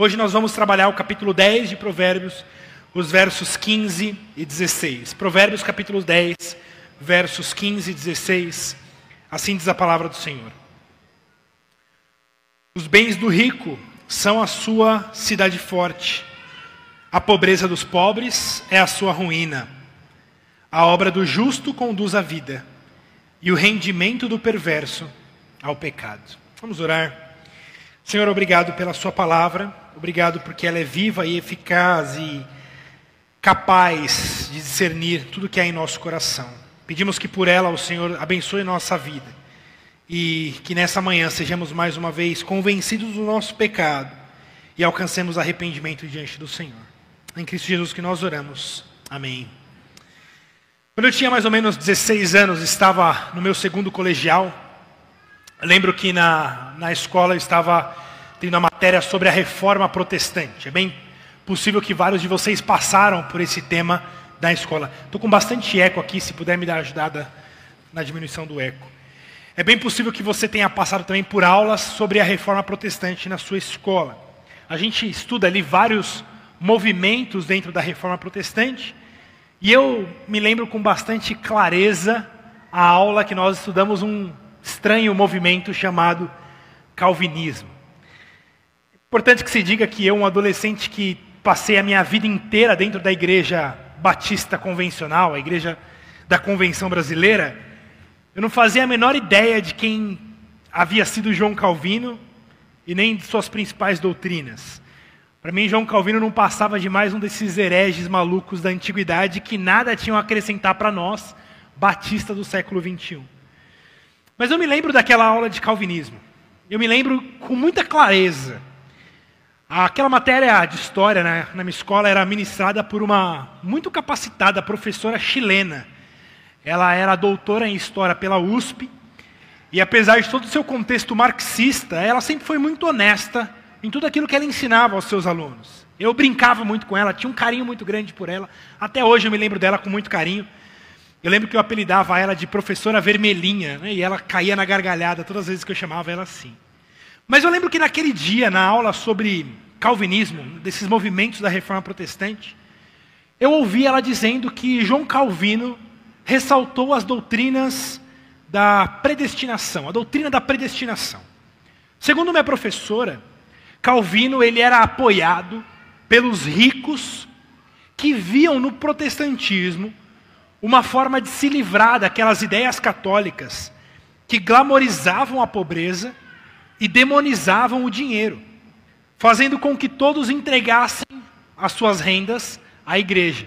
Hoje nós vamos trabalhar o capítulo 10 de Provérbios, os versos 15 e 16. Provérbios capítulo 10, versos 15 e 16. Assim diz a palavra do Senhor. Os bens do rico são a sua cidade forte. A pobreza dos pobres é a sua ruína. A obra do justo conduz à vida, e o rendimento do perverso ao pecado. Vamos orar. Senhor, obrigado pela Sua palavra, obrigado porque ela é viva e eficaz e capaz de discernir tudo que há em nosso coração. Pedimos que por ela o Senhor abençoe nossa vida e que nessa manhã sejamos mais uma vez convencidos do nosso pecado e alcancemos arrependimento diante do Senhor. Em Cristo Jesus que nós oramos. Amém. Quando eu tinha mais ou menos 16 anos, estava no meu segundo colegial. lembro que na, na escola eu estava tendo a matéria sobre a reforma protestante. É bem possível que vários de vocês passaram por esse tema da escola. Estou com bastante eco aqui, se puder me dar ajudada na diminuição do eco. É bem possível que você tenha passado também por aulas sobre a reforma protestante na sua escola. A gente estuda ali vários movimentos dentro da reforma protestante. E eu me lembro com bastante clareza a aula que nós estudamos um estranho movimento chamado calvinismo. Importante que se diga que eu, um adolescente que passei a minha vida inteira dentro da igreja batista convencional, a igreja da convenção brasileira, eu não fazia a menor ideia de quem havia sido João Calvino e nem de suas principais doutrinas. Para mim, João Calvino não passava de mais um desses hereges malucos da antiguidade que nada tinham a acrescentar para nós, batista do século 21. Mas eu me lembro daquela aula de calvinismo. Eu me lembro com muita clareza. Aquela matéria de história né, na minha escola era ministrada por uma muito capacitada professora chilena. Ela era doutora em história pela USP. E apesar de todo o seu contexto marxista, ela sempre foi muito honesta em tudo aquilo que ela ensinava aos seus alunos. Eu brincava muito com ela, tinha um carinho muito grande por ela. Até hoje eu me lembro dela com muito carinho. Eu lembro que eu apelidava ela de professora vermelhinha, né? e ela caía na gargalhada todas as vezes que eu chamava ela assim. Mas eu lembro que naquele dia, na aula sobre calvinismo, desses movimentos da reforma protestante, eu ouvi ela dizendo que João Calvino ressaltou as doutrinas da predestinação, a doutrina da predestinação. Segundo minha professora, Calvino ele era apoiado pelos ricos que viam no protestantismo uma forma de se livrar daquelas ideias católicas que glamorizavam a pobreza e demonizavam o dinheiro, fazendo com que todos entregassem as suas rendas à igreja.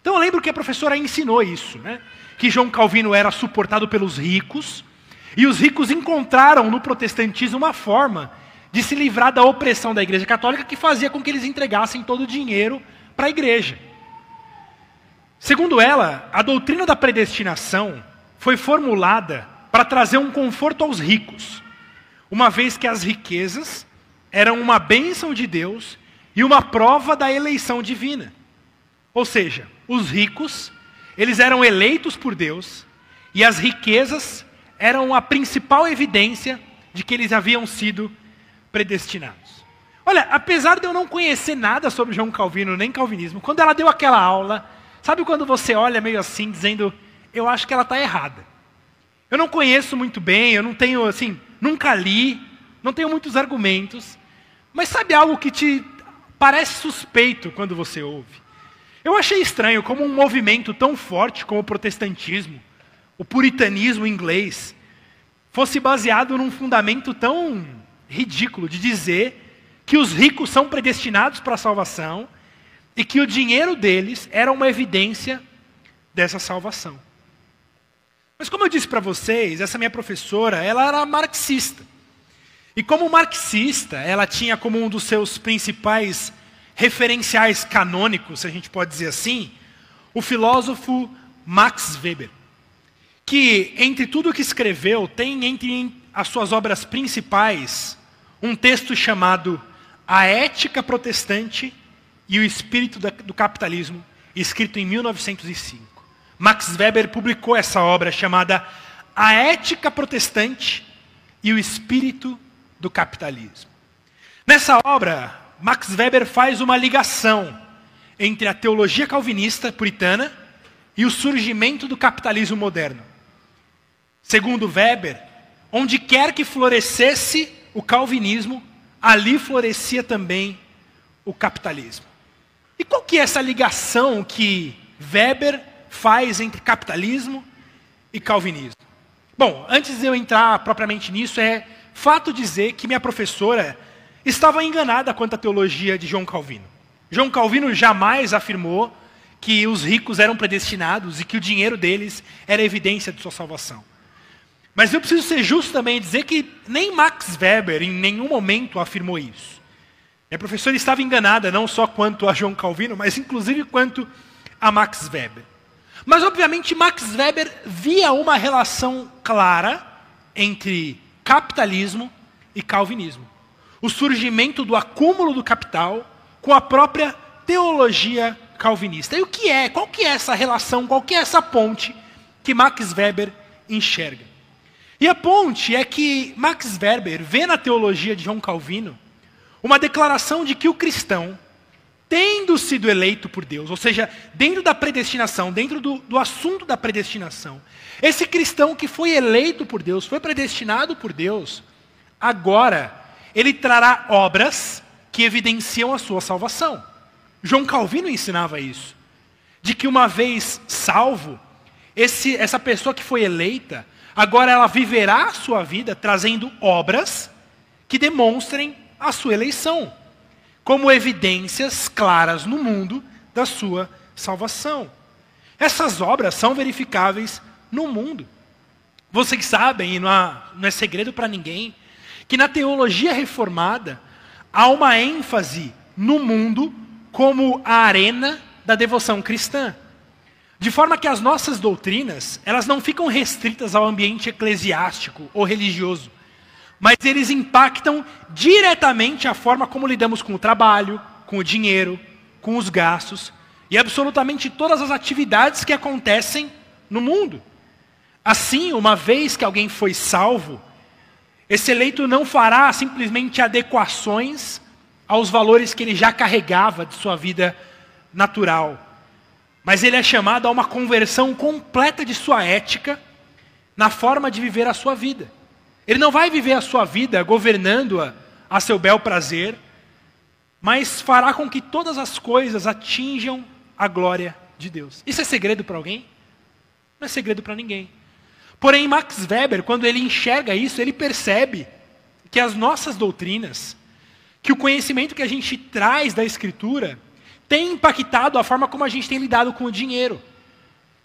Então eu lembro que a professora ensinou isso, né? que João Calvino era suportado pelos ricos, e os ricos encontraram no protestantismo uma forma de se livrar da opressão da Igreja Católica que fazia com que eles entregassem todo o dinheiro para a igreja. Segundo ela, a doutrina da predestinação foi formulada para trazer um conforto aos ricos, uma vez que as riquezas eram uma bênção de Deus e uma prova da eleição divina. Ou seja, os ricos, eles eram eleitos por Deus e as riquezas eram a principal evidência de que eles haviam sido predestinados. Olha, apesar de eu não conhecer nada sobre João Calvino nem calvinismo, quando ela deu aquela aula, sabe quando você olha meio assim, dizendo, eu acho que ela está errada. Eu não conheço muito bem, eu não tenho, assim, nunca li, não tenho muitos argumentos, mas sabe algo que te parece suspeito quando você ouve? Eu achei estranho como um movimento tão forte como o protestantismo, o puritanismo inglês, fosse baseado num fundamento tão ridículo de dizer que os ricos são predestinados para a salvação e que o dinheiro deles era uma evidência dessa salvação. Mas como eu disse para vocês, essa minha professora, ela era marxista. E como marxista, ela tinha como um dos seus principais referenciais canônicos, se a gente pode dizer assim, o filósofo Max Weber, que entre tudo o que escreveu, tem entre as suas obras principais um texto chamado A Ética Protestante e o Espírito do Capitalismo, escrito em 1905. Max Weber publicou essa obra chamada A Ética Protestante e o Espírito do Capitalismo. Nessa obra, Max Weber faz uma ligação entre a teologia calvinista puritana e o surgimento do capitalismo moderno. Segundo Weber, onde quer que florescesse o calvinismo, ali florescia também o capitalismo. E qual que é essa ligação que Weber faz entre capitalismo e calvinismo? Bom, antes de eu entrar propriamente nisso, é fato dizer que minha professora estava enganada quanto à teologia de João Calvino. João Calvino jamais afirmou que os ricos eram predestinados e que o dinheiro deles era evidência de sua salvação. Mas eu preciso ser justo também e dizer que nem Max Weber em nenhum momento afirmou isso. Minha professora estava enganada não só quanto a João Calvino, mas inclusive quanto a Max Weber. Mas obviamente Max Weber via uma relação clara entre capitalismo e calvinismo o surgimento do acúmulo do capital com a própria teologia calvinista. E o que é? Qual que é essa relação? Qual que é essa ponte que Max Weber enxerga? E a ponte é que Max Weber vê na teologia de João Calvino uma declaração de que o cristão, tendo sido eleito por Deus, ou seja, dentro da predestinação, dentro do, do assunto da predestinação, esse cristão que foi eleito por Deus, foi predestinado por Deus, agora ele trará obras que evidenciam a sua salvação. João Calvino ensinava isso. De que uma vez salvo, esse, essa pessoa que foi eleita, agora ela viverá a sua vida trazendo obras que demonstrem a sua eleição, como evidências claras no mundo da sua salvação. Essas obras são verificáveis no mundo. Vocês sabem, e não, há, não é segredo para ninguém, que na teologia reformada há uma ênfase no mundo como a arena da devoção cristã. De forma que as nossas doutrinas, elas não ficam restritas ao ambiente eclesiástico ou religioso, mas eles impactam diretamente a forma como lidamos com o trabalho, com o dinheiro, com os gastos e absolutamente todas as atividades que acontecem no mundo. Assim, uma vez que alguém foi salvo, esse eleito não fará simplesmente adequações aos valores que ele já carregava de sua vida natural, mas ele é chamado a uma conversão completa de sua ética na forma de viver a sua vida. Ele não vai viver a sua vida governando-a a seu bel prazer, mas fará com que todas as coisas atinjam a glória de Deus. Isso é segredo para alguém? Não é segredo para ninguém. Porém, Max Weber, quando ele enxerga isso, ele percebe que as nossas doutrinas, que o conhecimento que a gente traz da Escritura, tem impactado a forma como a gente tem lidado com o dinheiro,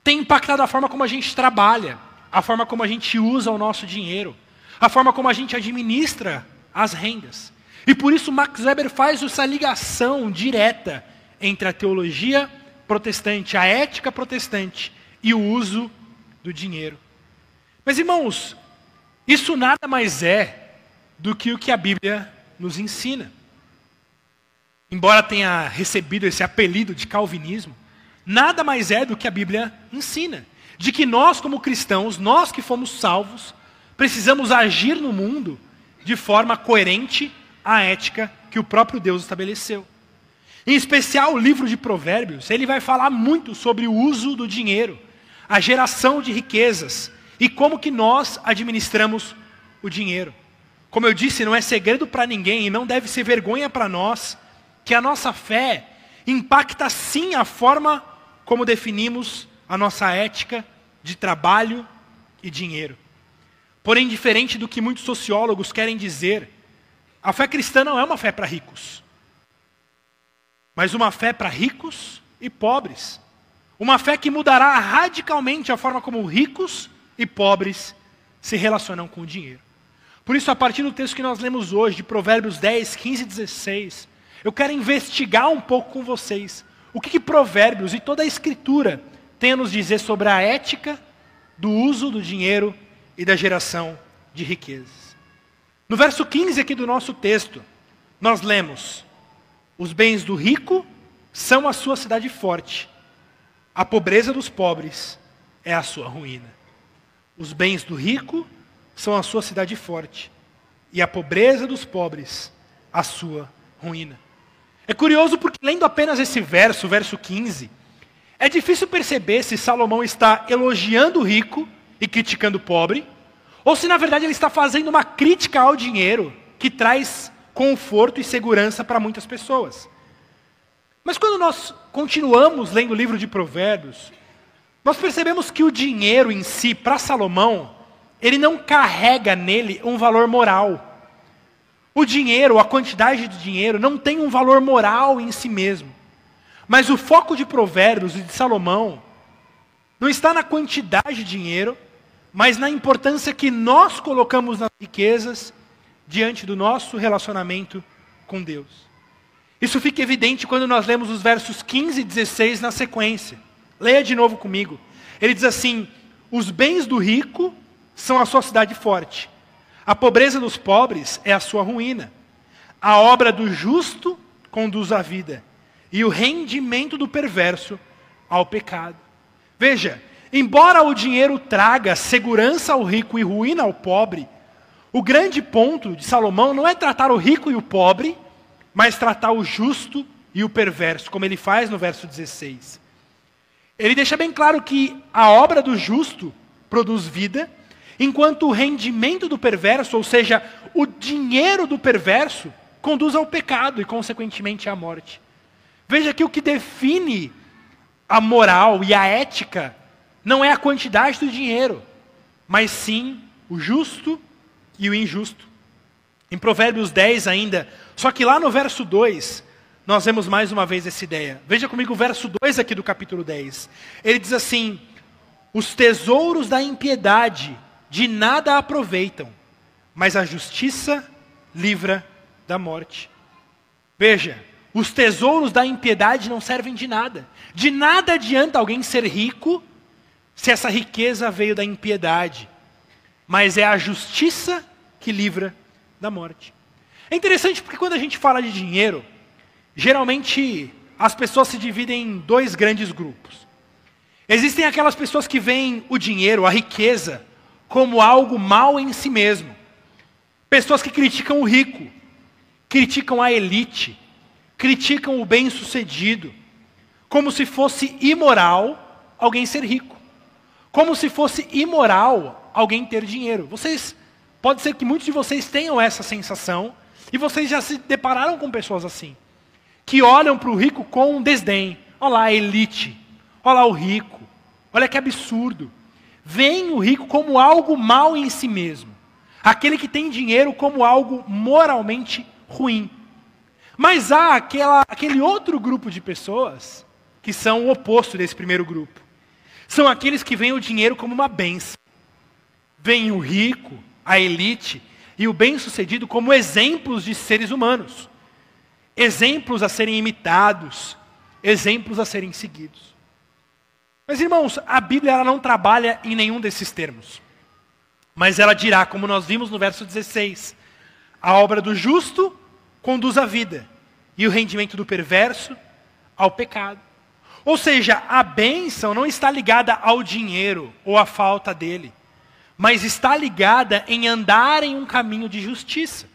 tem impactado a forma como a gente trabalha, a forma como a gente usa o nosso dinheiro, a forma como a gente administra as rendas. E por isso Max Weber faz essa ligação direta entre a teologia protestante, a ética protestante e o uso do dinheiro. Mas irmãos, isso nada mais é do que o que a Bíblia nos ensina. Embora tenha recebido esse apelido de calvinismo, nada mais é do que a Bíblia ensina. De que nós, como cristãos, nós que fomos salvos, precisamos agir no mundo de forma coerente à ética que o próprio Deus estabeleceu. Em especial o livro de Provérbios, ele vai falar muito sobre o uso do dinheiro, a geração de riquezas, e como que nós administramos o dinheiro. Como eu disse, não é segredo para ninguém e não deve ser vergonha para nós que a nossa fé impacta sim a forma como definimos a nossa ética de trabalho e dinheiro. Porém, diferente do que muitos sociólogos querem dizer, a fé cristã não é uma fé para ricos, mas uma fé para ricos e pobres. Uma fé que mudará radicalmente a forma como ricos e pobres se relacionam com o dinheiro. Por isso, a partir do texto que nós lemos hoje, de Provérbios 10, 15 e 16, eu quero investigar um pouco com vocês o que, que Provérbios e toda a Escritura tem a nos dizer sobre a ética do uso do dinheiro e da geração de riquezas. No verso 15 aqui do nosso texto, nós lemos: Os bens do rico são a sua cidade forte, a pobreza dos pobres é a sua ruína. Os bens do rico são a sua cidade forte, e a pobreza dos pobres, a sua ruína. É curioso porque, lendo apenas esse verso, verso 15, é difícil perceber se Salomão está elogiando o rico e criticando o pobre, ou se na verdade ele está fazendo uma crítica ao dinheiro que traz conforto e segurança para muitas pessoas. Mas quando nós continuamos lendo o livro de Provérbios, nós percebemos que o dinheiro em si, para Salomão, ele não carrega nele um valor moral. O dinheiro, a quantidade de dinheiro, não tem um valor moral em si mesmo. Mas o foco de Provérbios e de Salomão não está na quantidade de dinheiro, mas na importância que nós colocamos nas riquezas diante do nosso relacionamento com Deus. Isso fica evidente quando nós lemos os versos 15 e 16 na sequência. Leia de novo comigo. Ele diz assim: Os bens do rico são a sua cidade forte, a pobreza dos pobres é a sua ruína. A obra do justo conduz à vida, e o rendimento do perverso ao pecado. Veja, embora o dinheiro traga segurança ao rico e ruína ao pobre, o grande ponto de Salomão não é tratar o rico e o pobre, mas tratar o justo e o perverso, como ele faz no verso 16. Ele deixa bem claro que a obra do justo produz vida enquanto o rendimento do perverso, ou seja, o dinheiro do perverso, conduz ao pecado e, consequentemente, à morte. Veja que o que define a moral e a ética não é a quantidade do dinheiro, mas sim o justo e o injusto. Em Provérbios 10 ainda, só que lá no verso 2, nós vemos mais uma vez essa ideia. Veja comigo o verso 2 aqui do capítulo 10. Ele diz assim: Os tesouros da impiedade de nada aproveitam, mas a justiça livra da morte. Veja, os tesouros da impiedade não servem de nada. De nada adianta alguém ser rico se essa riqueza veio da impiedade, mas é a justiça que livra da morte. É interessante porque quando a gente fala de dinheiro, geralmente as pessoas se dividem em dois grandes grupos. Existem aquelas pessoas que veem o dinheiro, a riqueza, como algo mal em si mesmo. Pessoas que criticam o rico, criticam a elite, criticam o bem-sucedido, como se fosse imoral alguém ser rico, como se fosse imoral alguém ter dinheiro. Vocês pode ser que muitos de vocês tenham essa sensação e vocês já se depararam com pessoas assim, que olham para o rico com desdém. Olha lá a elite, olha lá o rico, olha que absurdo veem o rico como algo mal em si mesmo. Aquele que tem dinheiro como algo moralmente ruim. Mas há aquela, aquele outro grupo de pessoas que são o oposto desse primeiro grupo. São aqueles que veem o dinheiro como uma benção. Veem o rico, a elite e o bem-sucedido como exemplos de seres humanos. Exemplos a serem imitados, exemplos a serem seguidos. Mas irmãos, a Bíblia ela não trabalha em nenhum desses termos. Mas ela dirá, como nós vimos no verso 16: a obra do justo conduz à vida, e o rendimento do perverso ao pecado. Ou seja, a bênção não está ligada ao dinheiro ou à falta dele, mas está ligada em andar em um caminho de justiça.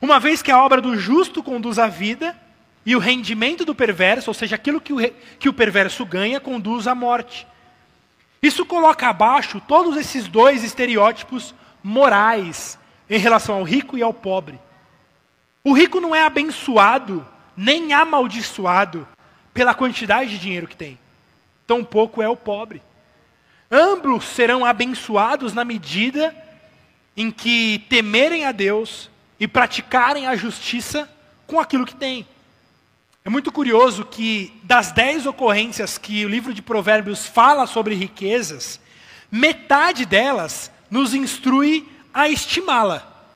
Uma vez que a obra do justo conduz à vida, e o rendimento do perverso, ou seja, aquilo que o, que o perverso ganha, conduz à morte. Isso coloca abaixo todos esses dois estereótipos morais em relação ao rico e ao pobre. O rico não é abençoado, nem amaldiçoado pela quantidade de dinheiro que tem. Tampouco é o pobre. Ambos serão abençoados na medida em que temerem a Deus e praticarem a justiça com aquilo que têm. É muito curioso que, das dez ocorrências que o livro de Provérbios fala sobre riquezas, metade delas nos instrui a estimá-la,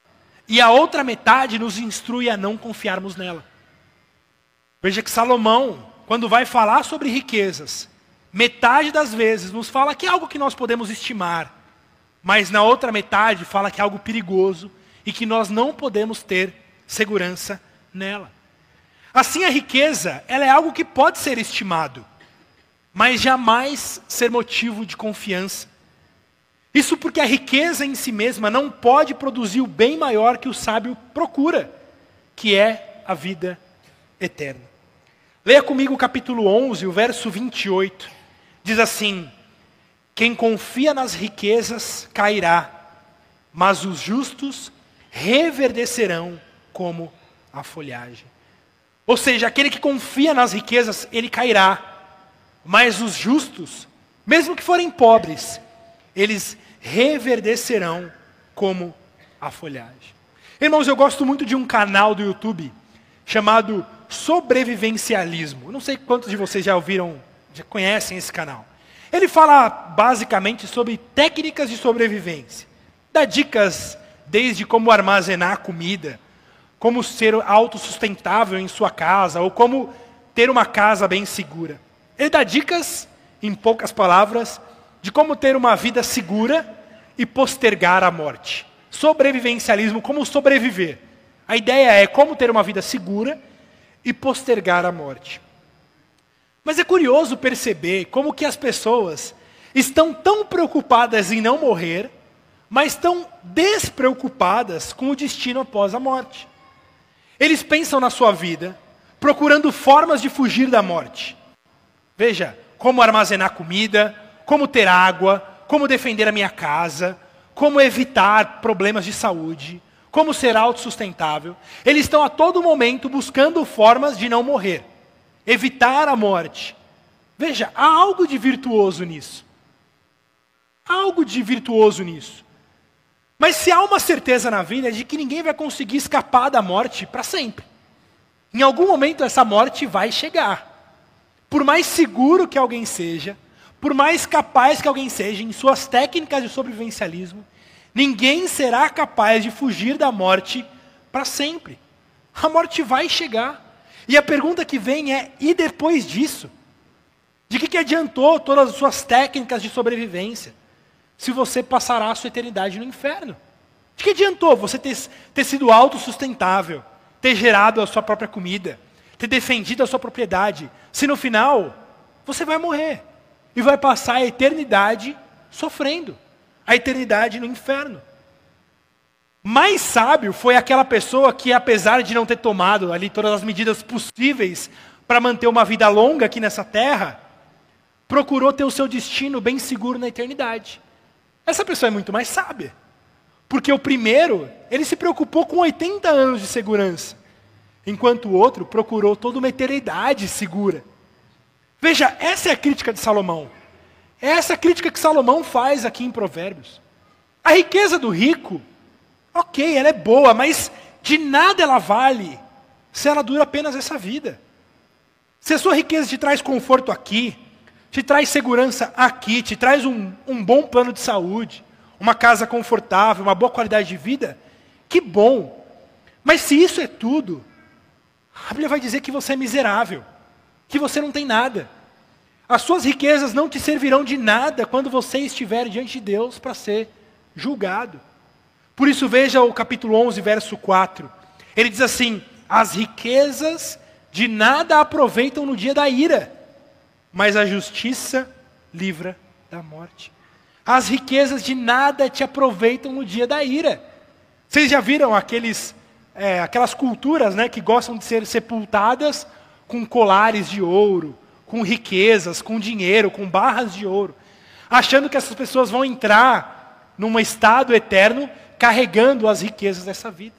e a outra metade nos instrui a não confiarmos nela. Veja que Salomão, quando vai falar sobre riquezas, metade das vezes nos fala que é algo que nós podemos estimar, mas na outra metade fala que é algo perigoso e que nós não podemos ter segurança nela. Assim, a riqueza, ela é algo que pode ser estimado, mas jamais ser motivo de confiança. Isso porque a riqueza em si mesma não pode produzir o bem maior que o sábio procura, que é a vida eterno. Leia comigo o capítulo 11, o verso 28. Diz assim: Quem confia nas riquezas cairá, mas os justos reverdecerão como a folhagem. Ou seja, aquele que confia nas riquezas, ele cairá. Mas os justos, mesmo que forem pobres, eles reverdecerão como a folhagem. Irmãos, eu gosto muito de um canal do YouTube chamado Sobrevivencialismo. Não sei quantos de vocês já ouviram, já conhecem esse canal. Ele fala basicamente sobre técnicas de sobrevivência. Dá dicas desde como armazenar comida, como ser autossustentável em sua casa, ou como ter uma casa bem segura. Ele dá dicas, em poucas palavras, de como ter uma vida segura e postergar a morte. Sobrevivencialismo, como sobreviver. A ideia é como ter uma vida segura e postergar a morte. Mas é curioso perceber como que as pessoas estão tão preocupadas em não morrer mas estão despreocupadas com o destino após a morte. Eles pensam na sua vida, procurando formas de fugir da morte. Veja, como armazenar comida, como ter água, como defender a minha casa, como evitar problemas de saúde, como ser autossustentável. Eles estão a todo momento buscando formas de não morrer, evitar a morte. Veja, há algo de virtuoso nisso. Há algo de virtuoso nisso. Mas se há uma certeza na vida é de que ninguém vai conseguir escapar da morte para sempre. Em algum momento essa morte vai chegar. Por mais seguro que alguém seja, por mais capaz que alguém seja em suas técnicas de sobrevivencialismo, ninguém será capaz de fugir da morte para sempre. A morte vai chegar. E a pergunta que vem é: e depois disso? De que, que adiantou todas as suas técnicas de sobrevivência? se você passará a sua eternidade no inferno. De que adiantou você ter, ter sido autossustentável, ter gerado a sua própria comida, ter defendido a sua propriedade, se no final você vai morrer e vai passar a eternidade sofrendo, a eternidade no inferno. Mais sábio foi aquela pessoa que, apesar de não ter tomado ali todas as medidas possíveis para manter uma vida longa aqui nessa terra, procurou ter o seu destino bem seguro na eternidade. Essa pessoa é muito mais sábia. Porque o primeiro, ele se preocupou com 80 anos de segurança, enquanto o outro procurou toda uma eternidade segura. Veja, essa é a crítica de Salomão. É essa crítica que Salomão faz aqui em Provérbios. A riqueza do rico, ok, ela é boa, mas de nada ela vale se ela dura apenas essa vida. Se a sua riqueza te traz conforto aqui, te traz segurança aqui, te traz um, um bom plano de saúde, uma casa confortável, uma boa qualidade de vida, que bom. Mas se isso é tudo, a Bíblia vai dizer que você é miserável, que você não tem nada. As suas riquezas não te servirão de nada quando você estiver diante de Deus para ser julgado. Por isso, veja o capítulo 11, verso 4. Ele diz assim: As riquezas de nada aproveitam no dia da ira mas a justiça livra da morte. As riquezas de nada te aproveitam no dia da ira. Vocês já viram aqueles, é, aquelas culturas né, que gostam de ser sepultadas com colares de ouro, com riquezas, com dinheiro, com barras de ouro, achando que essas pessoas vão entrar num estado eterno carregando as riquezas dessa vida.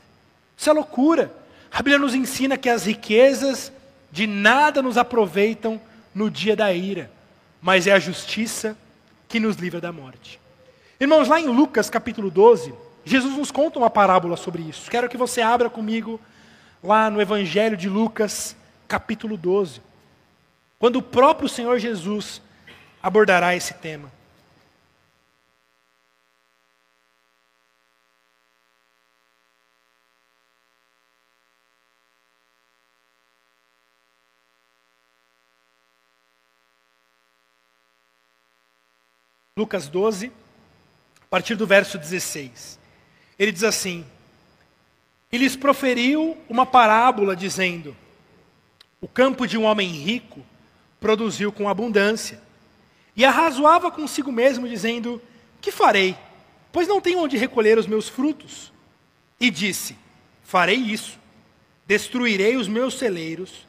Isso é loucura. A Bíblia nos ensina que as riquezas de nada nos aproveitam no dia da ira, mas é a justiça que nos livra da morte. Irmãos, lá em Lucas capítulo 12, Jesus nos conta uma parábola sobre isso. Quero que você abra comigo lá no Evangelho de Lucas, capítulo 12, quando o próprio Senhor Jesus abordará esse tema. Lucas 12, a partir do verso 16. Ele diz assim: E lhes proferiu uma parábola, dizendo: O campo de um homem rico produziu com abundância. E arrazoava consigo mesmo, dizendo: Que farei? Pois não tenho onde recolher os meus frutos. E disse: Farei isso: destruirei os meus celeiros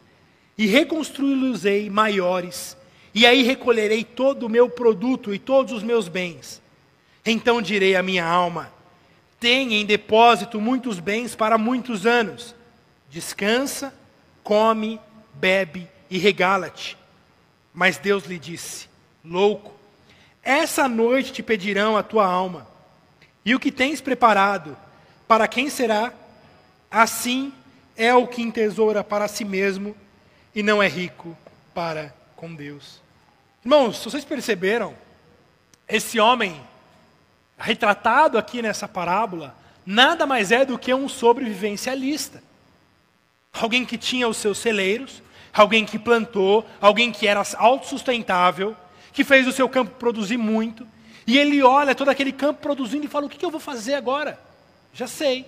e reconstruí-los-ei maiores, e aí recolherei todo o meu produto e todos os meus bens. Então direi à minha alma: tenha em depósito muitos bens para muitos anos. Descansa, come, bebe e regala-te. Mas Deus lhe disse: Louco, essa noite te pedirão a tua alma, e o que tens preparado, para quem será? Assim é o que entesoura para si mesmo e não é rico para com Deus. Irmãos, vocês perceberam, esse homem retratado aqui nessa parábola nada mais é do que um sobrevivencialista. Alguém que tinha os seus celeiros, alguém que plantou, alguém que era autossustentável, que fez o seu campo produzir muito, e ele olha todo aquele campo produzindo e fala: O que eu vou fazer agora? Já sei.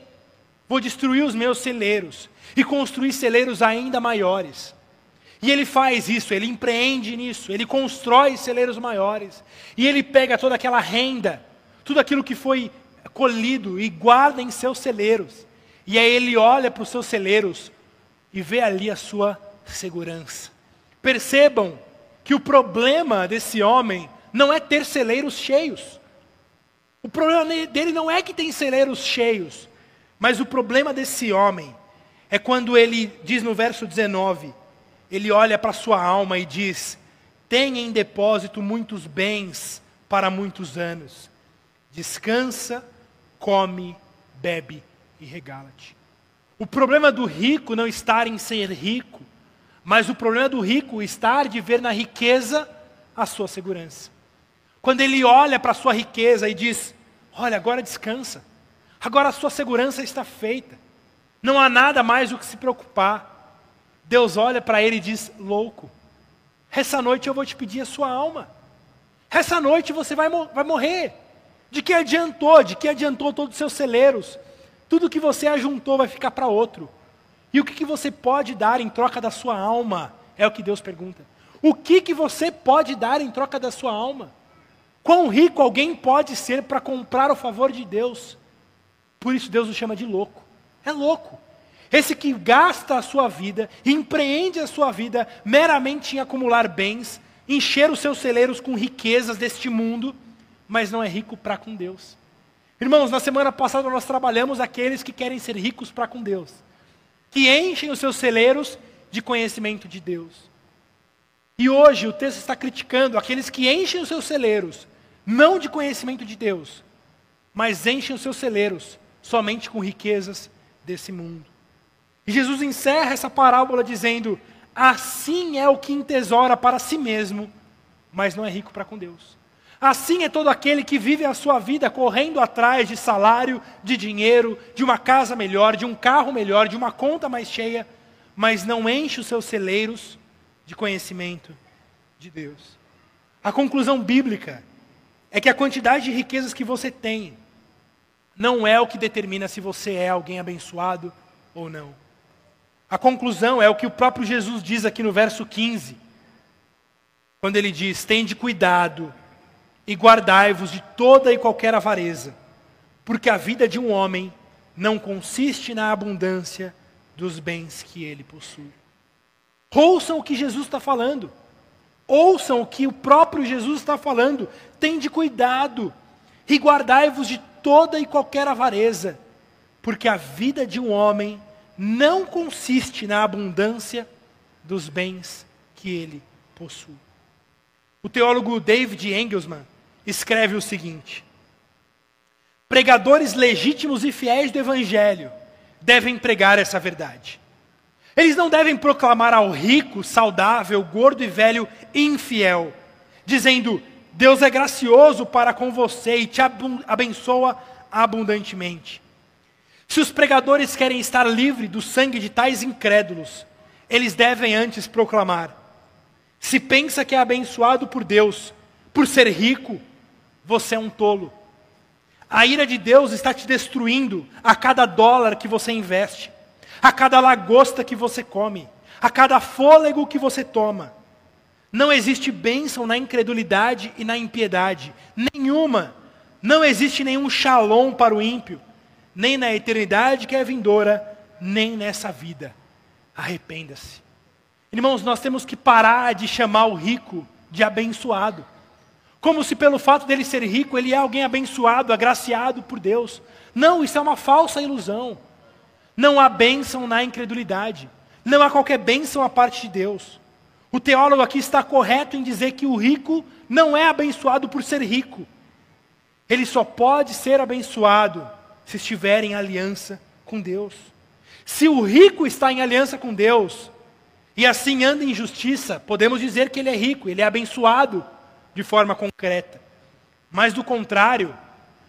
Vou destruir os meus celeiros e construir celeiros ainda maiores. E ele faz isso, ele empreende nisso, ele constrói celeiros maiores. E ele pega toda aquela renda, tudo aquilo que foi colhido e guarda em seus celeiros. E aí ele olha para os seus celeiros e vê ali a sua segurança. Percebam que o problema desse homem não é ter celeiros cheios. O problema dele não é que tem celeiros cheios, mas o problema desse homem é quando ele diz no verso 19: ele olha para sua alma e diz: Tenha em depósito muitos bens para muitos anos. Descansa, come, bebe e regala-te. O problema do rico não está em ser rico, mas o problema do rico estar de ver na riqueza a sua segurança. Quando ele olha para a sua riqueza e diz: Olha, agora descansa, agora a sua segurança está feita, não há nada mais do que se preocupar. Deus olha para ele e diz: Louco, essa noite eu vou te pedir a sua alma, essa noite você vai, vai morrer. De que adiantou? De que adiantou todos os seus celeiros? Tudo que você ajuntou vai ficar para outro. E o que, que você pode dar em troca da sua alma? É o que Deus pergunta. O que, que você pode dar em troca da sua alma? Quão rico alguém pode ser para comprar o favor de Deus? Por isso Deus o chama de louco. É louco. Esse que gasta a sua vida, empreende a sua vida meramente em acumular bens, encher os seus celeiros com riquezas deste mundo, mas não é rico para com Deus. Irmãos, na semana passada nós trabalhamos aqueles que querem ser ricos para com Deus, que enchem os seus celeiros de conhecimento de Deus. E hoje o texto está criticando aqueles que enchem os seus celeiros, não de conhecimento de Deus, mas enchem os seus celeiros somente com riquezas desse mundo. E Jesus encerra essa parábola dizendo: Assim é o que entesoura para si mesmo, mas não é rico para com Deus. Assim é todo aquele que vive a sua vida correndo atrás de salário, de dinheiro, de uma casa melhor, de um carro melhor, de uma conta mais cheia, mas não enche os seus celeiros de conhecimento de Deus. A conclusão bíblica é que a quantidade de riquezas que você tem não é o que determina se você é alguém abençoado ou não. A conclusão é o que o próprio Jesus diz aqui no verso 15, quando ele diz: Tende cuidado e guardai-vos de toda e qualquer avareza, porque a vida de um homem não consiste na abundância dos bens que ele possui. Ouçam o que Jesus está falando. Ouçam o que o próprio Jesus está falando. Tende cuidado e guardai-vos de toda e qualquer avareza, porque a vida de um homem não consiste na abundância dos bens que ele possui. O teólogo David Engelsman escreve o seguinte: Pregadores legítimos e fiéis do evangelho devem pregar essa verdade. Eles não devem proclamar ao rico, saudável, gordo e velho infiel, dizendo: Deus é gracioso para com você e te abençoa abundantemente. Se os pregadores querem estar livres do sangue de tais incrédulos, eles devem antes proclamar: se pensa que é abençoado por Deus, por ser rico, você é um tolo. A ira de Deus está te destruindo a cada dólar que você investe, a cada lagosta que você come, a cada fôlego que você toma. Não existe bênção na incredulidade e na impiedade, nenhuma. Não existe nenhum shalom para o ímpio nem na eternidade que é vindoura, nem nessa vida. Arrependa-se. Irmãos, nós temos que parar de chamar o rico de abençoado. Como se pelo fato dele ser rico, ele é alguém abençoado, agraciado por Deus. Não, isso é uma falsa ilusão. Não há bênção na incredulidade. Não há qualquer bênção à parte de Deus. O teólogo aqui está correto em dizer que o rico não é abençoado por ser rico. Ele só pode ser abençoado se estiver em aliança com Deus. Se o rico está em aliança com Deus e assim anda em justiça, podemos dizer que ele é rico, ele é abençoado de forma concreta. Mas do contrário,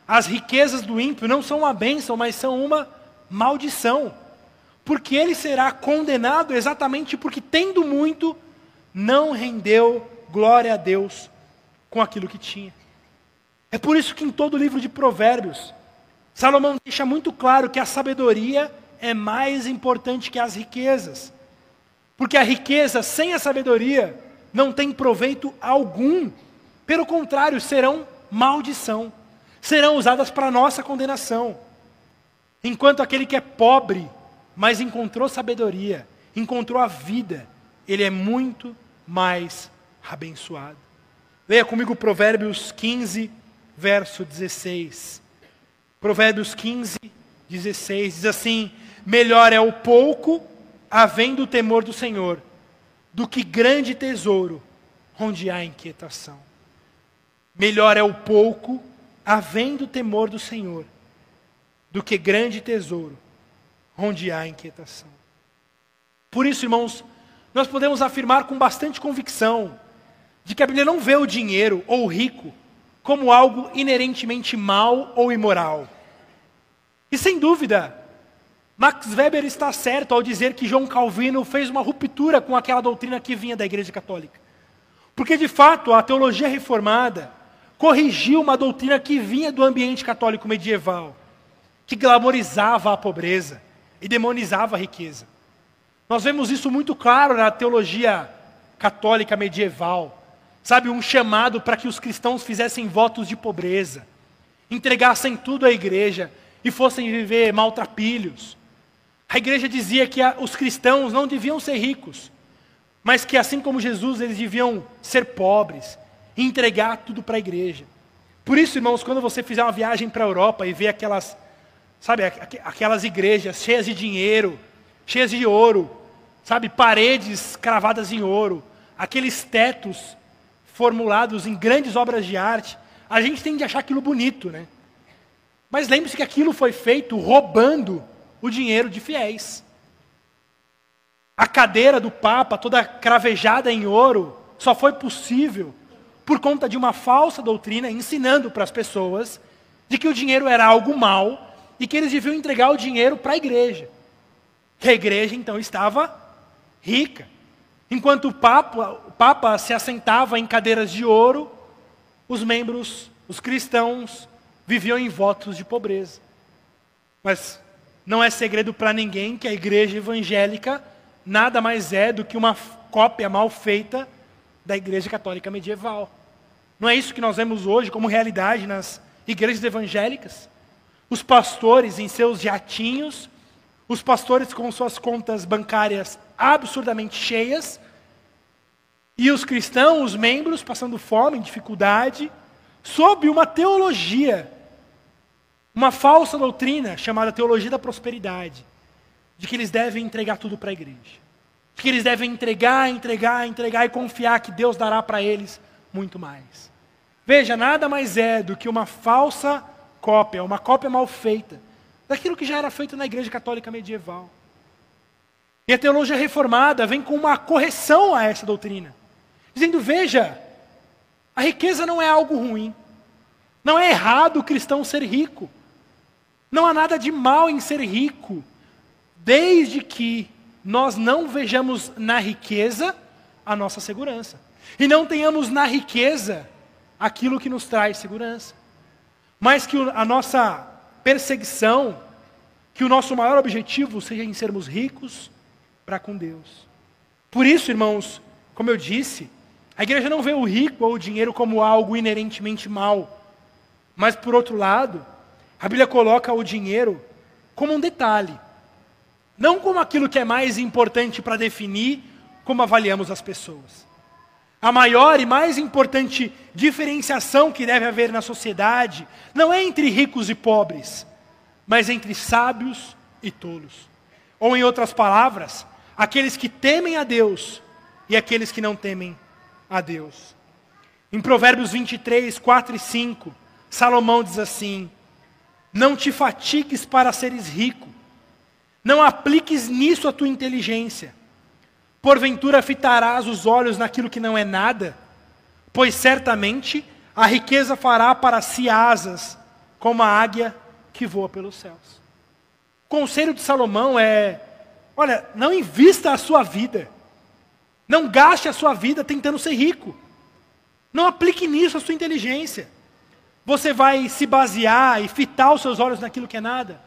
as riquezas do ímpio não são uma bênção, mas são uma maldição. Porque ele será condenado exatamente porque, tendo muito, não rendeu glória a Deus com aquilo que tinha. É por isso que em todo o livro de Provérbios, Salomão deixa muito claro que a sabedoria é mais importante que as riquezas. Porque a riqueza sem a sabedoria não tem proveito algum. Pelo contrário, serão maldição. Serão usadas para nossa condenação. Enquanto aquele que é pobre, mas encontrou sabedoria, encontrou a vida, ele é muito mais abençoado. Leia comigo Provérbios 15, verso 16. Provérbios 15, 16 diz assim: Melhor é o pouco, havendo o temor do Senhor, do que grande tesouro, onde há inquietação. Melhor é o pouco, havendo temor do Senhor, do que grande tesouro, onde há inquietação. Por isso, irmãos, nós podemos afirmar com bastante convicção de que a Bíblia não vê o dinheiro ou o rico como algo inerentemente mal ou imoral. E sem dúvida, Max Weber está certo ao dizer que João Calvino fez uma ruptura com aquela doutrina que vinha da Igreja Católica. Porque, de fato, a teologia reformada corrigiu uma doutrina que vinha do ambiente católico medieval, que glamorizava a pobreza e demonizava a riqueza. Nós vemos isso muito claro na teologia católica medieval. Sabe, um chamado para que os cristãos fizessem votos de pobreza, entregassem tudo à igreja e fossem viver maltrapilhos. A igreja dizia que os cristãos não deviam ser ricos, mas que assim como Jesus, eles deviam ser pobres e entregar tudo para a igreja. Por isso, irmãos, quando você fizer uma viagem para a Europa e ver aquelas, sabe, aquelas igrejas cheias de dinheiro, cheias de ouro, sabe, paredes cravadas em ouro, aqueles tetos formulados em grandes obras de arte, a gente tem de achar aquilo bonito, né? Mas lembre-se que aquilo foi feito roubando o dinheiro de fiéis. A cadeira do Papa, toda cravejada em ouro, só foi possível por conta de uma falsa doutrina ensinando para as pessoas de que o dinheiro era algo mal e que eles deviam entregar o dinheiro para a igreja. Que a igreja então estava rica. Enquanto o Papa, o Papa se assentava em cadeiras de ouro, os membros, os cristãos, viviam em votos de pobreza. Mas não é segredo para ninguém que a igreja evangélica nada mais é do que uma cópia mal feita da igreja católica medieval. Não é isso que nós vemos hoje como realidade nas igrejas evangélicas? Os pastores em seus jatinhos, os pastores com suas contas bancárias absurdamente cheias, e os cristãos, os membros, passando fome, dificuldade, sob uma teologia, uma falsa doutrina chamada teologia da prosperidade, de que eles devem entregar tudo para a igreja, de que eles devem entregar, entregar, entregar e confiar que Deus dará para eles muito mais. Veja, nada mais é do que uma falsa cópia, uma cópia mal feita, daquilo que já era feito na igreja católica medieval. E a teologia reformada vem com uma correção a essa doutrina, dizendo: veja, a riqueza não é algo ruim, não é errado o cristão ser rico, não há nada de mal em ser rico, desde que nós não vejamos na riqueza a nossa segurança, e não tenhamos na riqueza aquilo que nos traz segurança, mas que a nossa perseguição, que o nosso maior objetivo seja em sermos ricos, para com Deus. Por isso, irmãos, como eu disse, a igreja não vê o rico ou o dinheiro como algo inerentemente mal. Mas, por outro lado, a Bíblia coloca o dinheiro como um detalhe. Não como aquilo que é mais importante para definir como avaliamos as pessoas. A maior e mais importante diferenciação que deve haver na sociedade não é entre ricos e pobres, mas entre sábios e tolos. Ou, em outras palavras, aqueles que temem a Deus e aqueles que não temem a Deus. Em Provérbios 23, 4 e 5, Salomão diz assim: Não te fatigues para seres rico, não apliques nisso a tua inteligência. Porventura fitarás os olhos naquilo que não é nada, pois certamente a riqueza fará para si asas, como a águia que voa pelos céus. O conselho de Salomão é: olha, não invista a sua vida, não gaste a sua vida tentando ser rico, não aplique nisso a sua inteligência. Você vai se basear e fitar os seus olhos naquilo que é nada.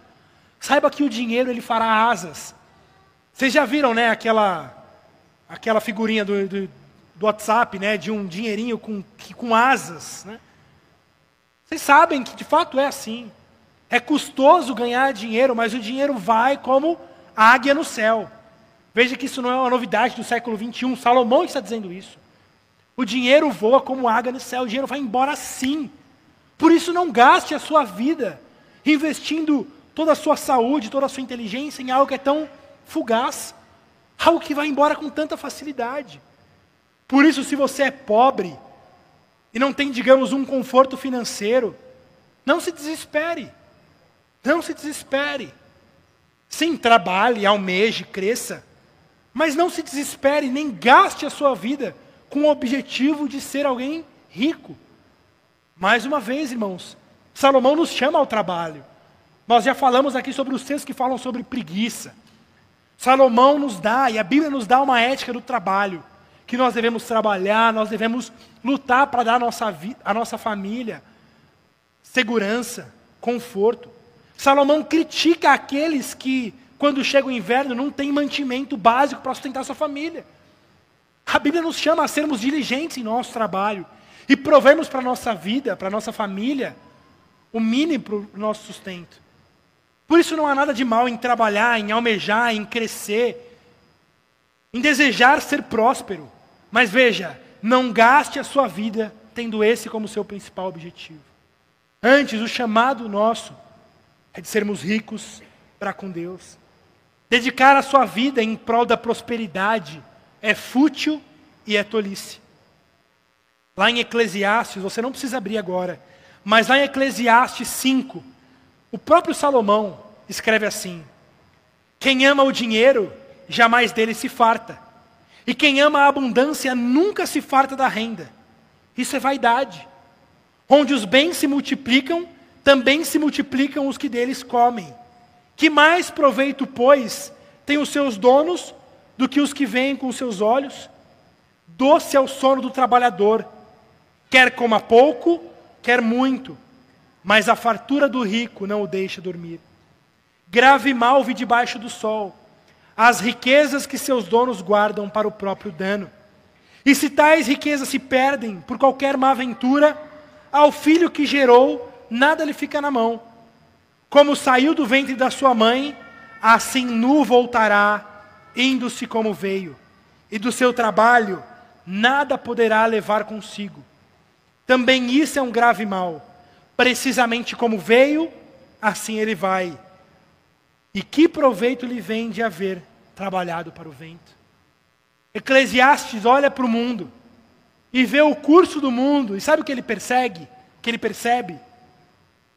Saiba que o dinheiro ele fará asas. Vocês já viram, né, aquela aquela figurinha do, do, do WhatsApp, né, de um dinheirinho com, com asas, né? Vocês sabem que de fato é assim. É custoso ganhar dinheiro, mas o dinheiro vai como águia no céu. Veja que isso não é uma novidade do século 21. Salomão está dizendo isso. O dinheiro voa como águia no céu. O dinheiro vai embora sim. Por isso, não gaste a sua vida investindo toda a sua saúde, toda a sua inteligência em algo que é tão fugaz, algo que vai embora com tanta facilidade. Por isso, se você é pobre e não tem, digamos, um conforto financeiro, não se desespere. Não se desespere. Sim, trabalhe, almeje, cresça, mas não se desespere, nem gaste a sua vida com o objetivo de ser alguém rico. Mais uma vez, irmãos, Salomão nos chama ao trabalho. Nós já falamos aqui sobre os textos que falam sobre preguiça. Salomão nos dá, e a Bíblia nos dá uma ética do trabalho, que nós devemos trabalhar, nós devemos lutar para dar a nossa, nossa família segurança, conforto. Salomão critica aqueles que, quando chega o inverno, não têm mantimento básico para sustentar sua família. A Bíblia nos chama a sermos diligentes em nosso trabalho e provermos para a nossa vida, para a nossa família, o mínimo para o nosso sustento. Por isso não há nada de mal em trabalhar, em almejar, em crescer, em desejar ser próspero. Mas veja, não gaste a sua vida tendo esse como seu principal objetivo. Antes, o chamado nosso é de sermos ricos para com Deus. Dedicar a sua vida em prol da prosperidade é fútil e é tolice. Lá em Eclesiastes, você não precisa abrir agora, mas lá em Eclesiastes 5, o próprio Salomão escreve assim: Quem ama o dinheiro, jamais dele se farta. E quem ama a abundância nunca se farta da renda. Isso é vaidade. Onde os bens se multiplicam, também se multiplicam os que deles comem. Que mais proveito, pois, tem os seus donos do que os que veem com seus olhos? Doce é o sono do trabalhador, quer coma pouco, quer muito mas a fartura do rico não o deixa dormir. Grave mal vi debaixo do sol, as riquezas que seus donos guardam para o próprio dano. E se tais riquezas se perdem por qualquer má aventura, ao filho que gerou, nada lhe fica na mão. Como saiu do ventre da sua mãe, assim nu voltará, indo-se como veio. E do seu trabalho, nada poderá levar consigo. Também isso é um grave mal precisamente como veio, assim ele vai. E que proveito lhe vem de haver trabalhado para o vento? Eclesiastes olha para o mundo e vê o curso do mundo, e sabe o que ele persegue? Que ele percebe?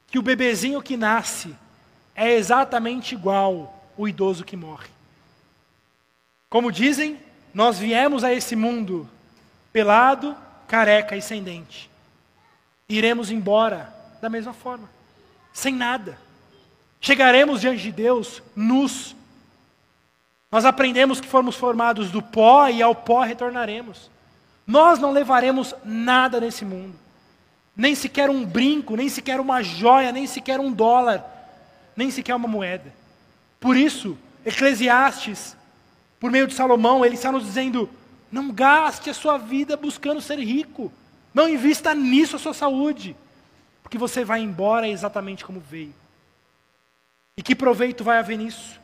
Que o bebezinho que nasce é exatamente igual o idoso que morre. Como dizem, nós viemos a esse mundo pelado, careca e sem dente. Iremos embora da mesma forma, sem nada. Chegaremos diante de Deus nus. Nós aprendemos que fomos formados do pó e ao pó retornaremos. Nós não levaremos nada nesse mundo, nem sequer um brinco, nem sequer uma joia, nem sequer um dólar, nem sequer uma moeda. Por isso, Eclesiastes, por meio de Salomão, ele está nos dizendo: não gaste a sua vida buscando ser rico, não invista nisso a sua saúde, porque você vai embora exatamente como veio. E que proveito vai haver nisso?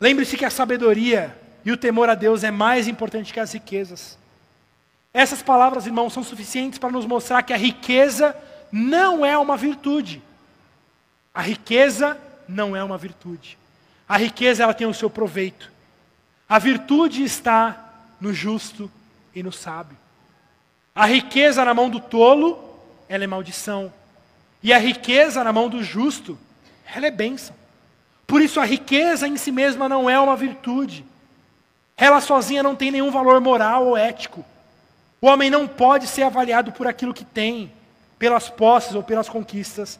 Lembre-se que a sabedoria e o temor a Deus é mais importante que as riquezas. Essas palavras, irmãos, são suficientes para nos mostrar que a riqueza não é uma virtude. A riqueza não é uma virtude. A riqueza ela tem o seu proveito. A virtude está no justo e no sábio. A riqueza na mão do tolo, ela é maldição. E a riqueza na mão do justo, ela é bênção. Por isso a riqueza em si mesma não é uma virtude. Ela sozinha não tem nenhum valor moral ou ético. O homem não pode ser avaliado por aquilo que tem, pelas posses ou pelas conquistas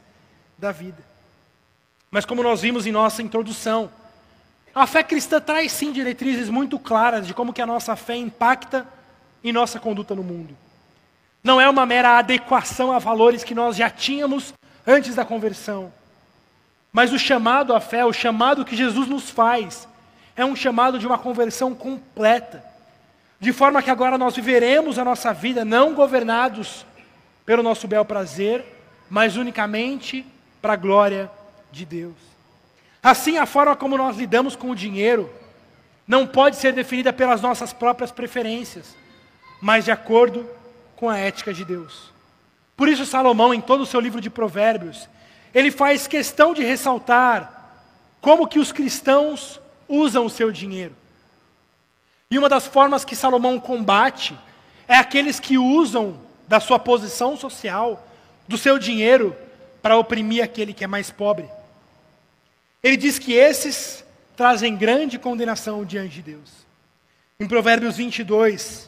da vida. Mas como nós vimos em nossa introdução, a fé cristã traz sim diretrizes muito claras de como que a nossa fé impacta em nossa conduta no mundo. Não é uma mera adequação a valores que nós já tínhamos antes da conversão. Mas o chamado à fé, o chamado que Jesus nos faz, é um chamado de uma conversão completa. De forma que agora nós viveremos a nossa vida não governados pelo nosso bel prazer, mas unicamente para a glória de Deus. Assim, a forma como nós lidamos com o dinheiro não pode ser definida pelas nossas próprias preferências, mas de acordo com a ética de Deus. Por isso, Salomão, em todo o seu livro de Provérbios, ele faz questão de ressaltar como que os cristãos usam o seu dinheiro. E uma das formas que Salomão combate é aqueles que usam da sua posição social, do seu dinheiro, para oprimir aquele que é mais pobre. Ele diz que esses trazem grande condenação diante de Deus. Em Provérbios 22,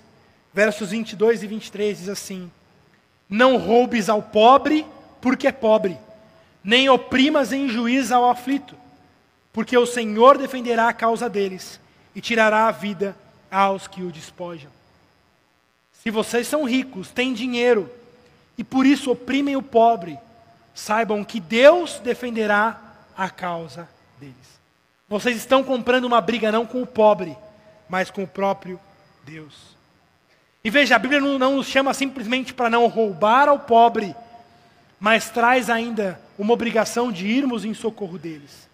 versos 22 e 23 diz assim: Não roubes ao pobre porque é pobre, nem oprimas em juízo ao aflito, porque o Senhor defenderá a causa deles e tirará a vida aos que o despojam. Se vocês são ricos, têm dinheiro e por isso oprimem o pobre, saibam que Deus defenderá a causa deles. Vocês estão comprando uma briga não com o pobre, mas com o próprio Deus. E veja, a Bíblia não, não nos chama simplesmente para não roubar ao pobre, mas traz ainda uma obrigação de irmos em socorro deles.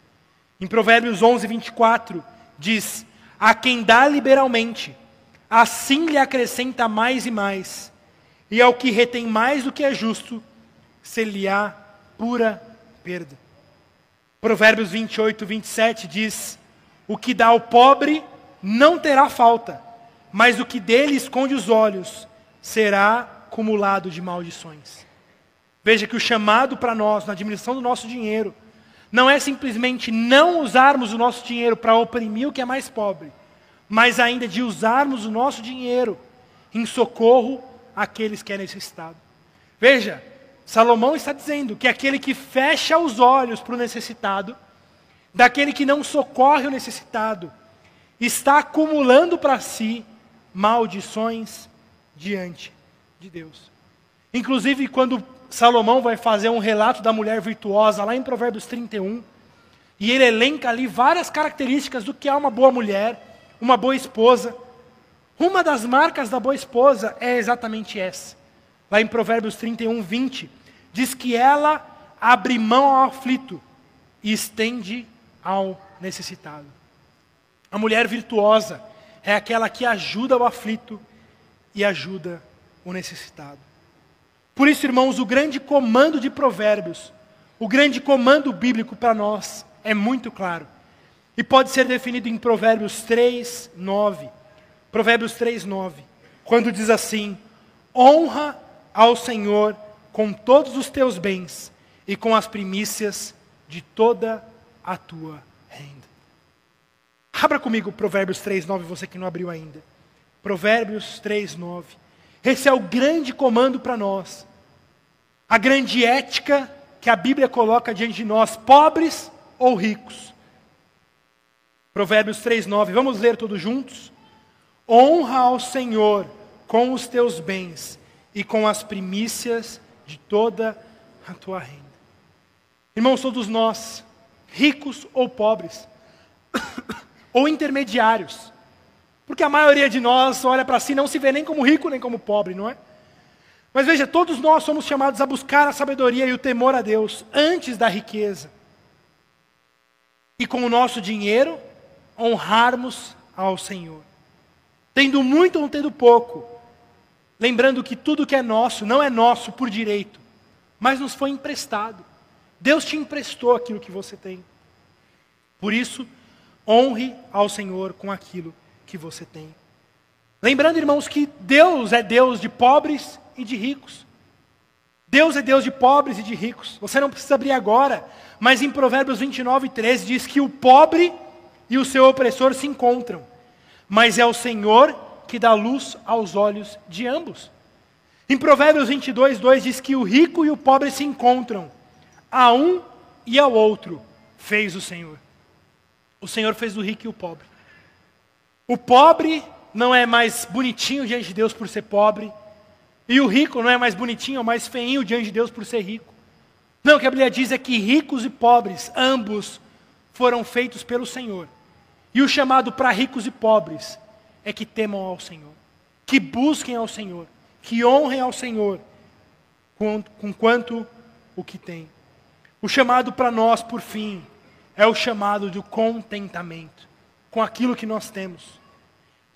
Em Provérbios 11, 24, diz: A quem dá liberalmente, assim lhe acrescenta mais e mais, e ao que retém mais do que é justo, se lhe há pura perda. Provérbios 28, 27 diz: O que dá ao pobre não terá falta, mas o que dele esconde os olhos será acumulado de maldições. Veja que o chamado para nós na administração do nosso dinheiro não é simplesmente não usarmos o nosso dinheiro para oprimir o que é mais pobre, mas ainda de usarmos o nosso dinheiro em socorro àqueles que é necessitado. Veja, Salomão está dizendo que aquele que fecha os olhos para o necessitado, daquele que não socorre o necessitado, está acumulando para si maldições diante de Deus. Inclusive, quando Salomão vai fazer um relato da mulher virtuosa, lá em Provérbios 31, e ele elenca ali várias características do que é uma boa mulher, uma boa esposa. Uma das marcas da boa esposa é exatamente essa. Lá em Provérbios 31, 20, diz que ela abre mão ao aflito e estende ao necessitado. A mulher virtuosa é aquela que ajuda o aflito e ajuda o necessitado. Por isso, irmãos, o grande comando de Provérbios, o grande comando bíblico para nós é muito claro. E pode ser definido em Provérbios 3, 9. Provérbios 3, 9. Quando diz assim: Honra ao Senhor com todos os teus bens e com as primícias de toda a tua renda. Abra comigo Provérbios 3, 9, você que não abriu ainda. Provérbios 3, 9. Esse é o grande comando para nós. A grande ética que a Bíblia coloca diante de nós, pobres ou ricos. Provérbios 3, 9. Vamos ler todos juntos? Honra ao Senhor com os teus bens e com as primícias de toda a tua renda. Irmãos, todos nós, ricos ou pobres, ou intermediários, porque a maioria de nós olha para si não se vê nem como rico nem como pobre, não é? Mas veja, todos nós somos chamados a buscar a sabedoria e o temor a Deus antes da riqueza. E com o nosso dinheiro, honrarmos ao Senhor. Tendo muito ou tendo pouco, lembrando que tudo que é nosso não é nosso por direito, mas nos foi emprestado. Deus te emprestou aquilo que você tem. Por isso, honre ao Senhor com aquilo que você tem. Lembrando, irmãos, que Deus é Deus de pobres e de ricos. Deus é Deus de pobres e de ricos. Você não precisa abrir agora, mas em Provérbios 29, 13 diz que o pobre e o seu opressor se encontram, mas é o Senhor que dá luz aos olhos de ambos. Em Provérbios 22, 2 diz que o rico e o pobre se encontram, a um e ao outro fez o Senhor. O Senhor fez o rico e o pobre. O pobre não é mais bonitinho diante de Deus por ser pobre, e o rico não é mais bonitinho ou mais feinho diante de Deus por ser rico. Não, o que a Bíblia diz é que ricos e pobres, ambos, foram feitos pelo Senhor. E o chamado para ricos e pobres é que temam ao Senhor, que busquem ao Senhor, que honrem ao Senhor com, com quanto o que tem. O chamado para nós, por fim, é o chamado do contentamento com aquilo que nós temos.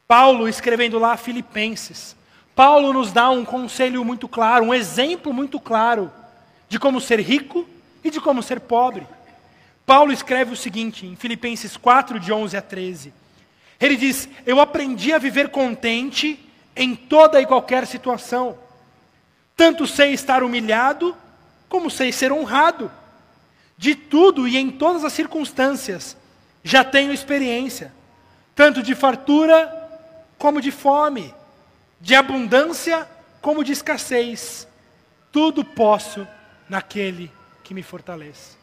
Paulo, escrevendo lá Filipenses, Paulo nos dá um conselho muito claro, um exemplo muito claro de como ser rico e de como ser pobre. Paulo escreve o seguinte em Filipenses 4, de 11 a 13. Ele diz: Eu aprendi a viver contente em toda e qualquer situação. Tanto sei estar humilhado, como sei ser honrado. De tudo e em todas as circunstâncias, já tenho experiência, tanto de fartura como de fome, de abundância como de escassez. Tudo posso naquele que me fortalece.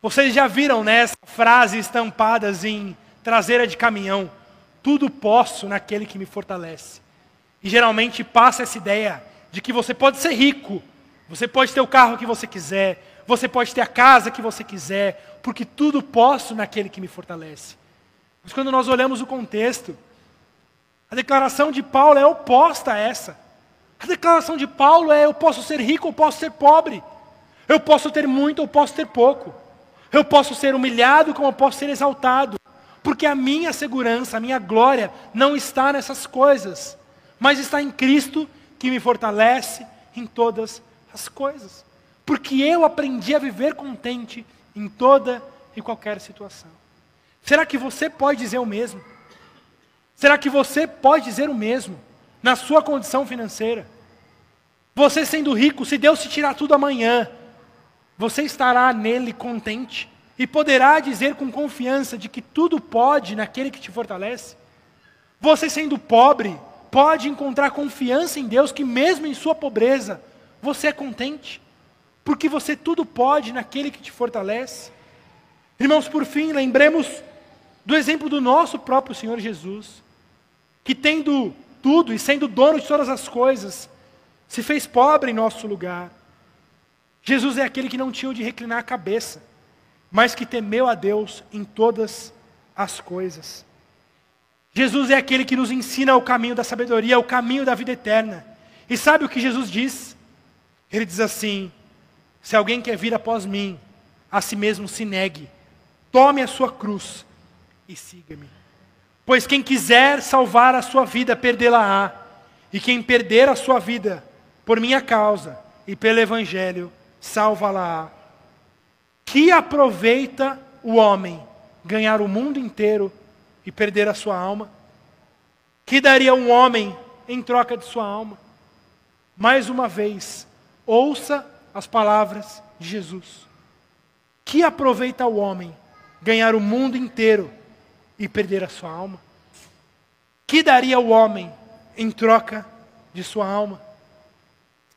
Vocês já viram nessa né, frase estampadas em traseira de caminhão: tudo posso naquele que me fortalece. E geralmente passa essa ideia de que você pode ser rico, você pode ter o carro que você quiser, você pode ter a casa que você quiser, porque tudo posso naquele que me fortalece. Mas quando nós olhamos o contexto, a declaração de Paulo é oposta a essa. A declaração de Paulo é: eu posso ser rico ou posso ser pobre, eu posso ter muito ou posso ter pouco. Eu posso ser humilhado como eu posso ser exaltado, porque a minha segurança, a minha glória não está nessas coisas, mas está em Cristo que me fortalece em todas as coisas. Porque eu aprendi a viver contente em toda e qualquer situação. Será que você pode dizer o mesmo? Será que você pode dizer o mesmo na sua condição financeira? Você sendo rico, se Deus te tirar tudo amanhã, você estará nele contente e poderá dizer com confiança de que tudo pode naquele que te fortalece. Você sendo pobre, pode encontrar confiança em Deus que mesmo em sua pobreza, você é contente, porque você tudo pode naquele que te fortalece. Irmãos, por fim, lembremos do exemplo do nosso próprio Senhor Jesus, que tendo tudo e sendo dono de todas as coisas, se fez pobre em nosso lugar Jesus é aquele que não tinha onde reclinar a cabeça, mas que temeu a Deus em todas as coisas. Jesus é aquele que nos ensina o caminho da sabedoria, o caminho da vida eterna. E sabe o que Jesus diz? Ele diz assim: Se alguém quer vir após mim, a si mesmo se negue, tome a sua cruz e siga-me. Pois quem quiser salvar a sua vida, perdê-la-á, e quem perder a sua vida por minha causa e pelo evangelho, salva-la. Que aproveita o homem ganhar o mundo inteiro e perder a sua alma? Que daria um homem em troca de sua alma? Mais uma vez, ouça as palavras de Jesus. Que aproveita o homem ganhar o mundo inteiro e perder a sua alma? Que daria o homem em troca de sua alma?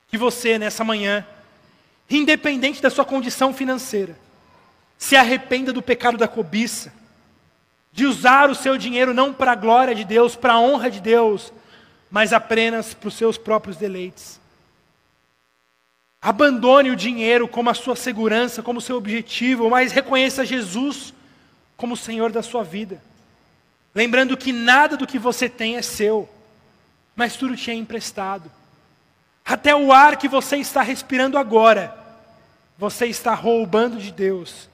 Que você, nessa manhã, independente da sua condição financeira, se arrependa do pecado da cobiça, de usar o seu dinheiro não para a glória de Deus, para a honra de Deus, mas apenas para os seus próprios deleites. Abandone o dinheiro como a sua segurança, como seu objetivo, mas reconheça Jesus como o Senhor da sua vida. Lembrando que nada do que você tem é seu, mas tudo te é emprestado. Até o ar que você está respirando agora você está roubando de Deus,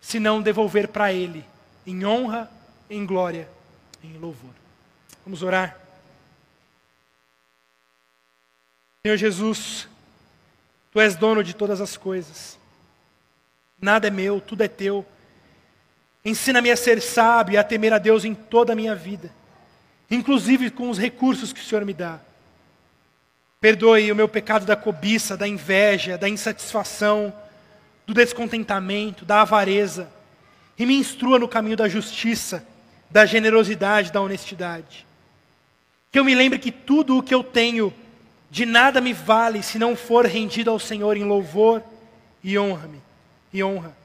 se não devolver para Ele, em honra, em glória em louvor. Vamos orar. Senhor Jesus, Tu és dono de todas as coisas. Nada é meu, tudo é teu. Ensina-me a ser sábio e a temer a Deus em toda a minha vida, inclusive com os recursos que o Senhor me dá. Perdoe o meu pecado da cobiça, da inveja, da insatisfação, do descontentamento, da avareza, e me instrua no caminho da justiça, da generosidade, da honestidade. Que eu me lembre que tudo o que eu tenho de nada me vale se não for rendido ao Senhor em louvor e honra-me e honra.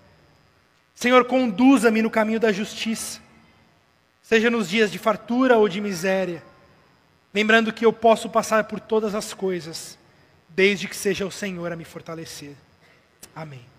Senhor, conduza-me no caminho da justiça, seja nos dias de fartura ou de miséria, lembrando que eu posso passar por todas as coisas, desde que seja o Senhor a me fortalecer. Amém.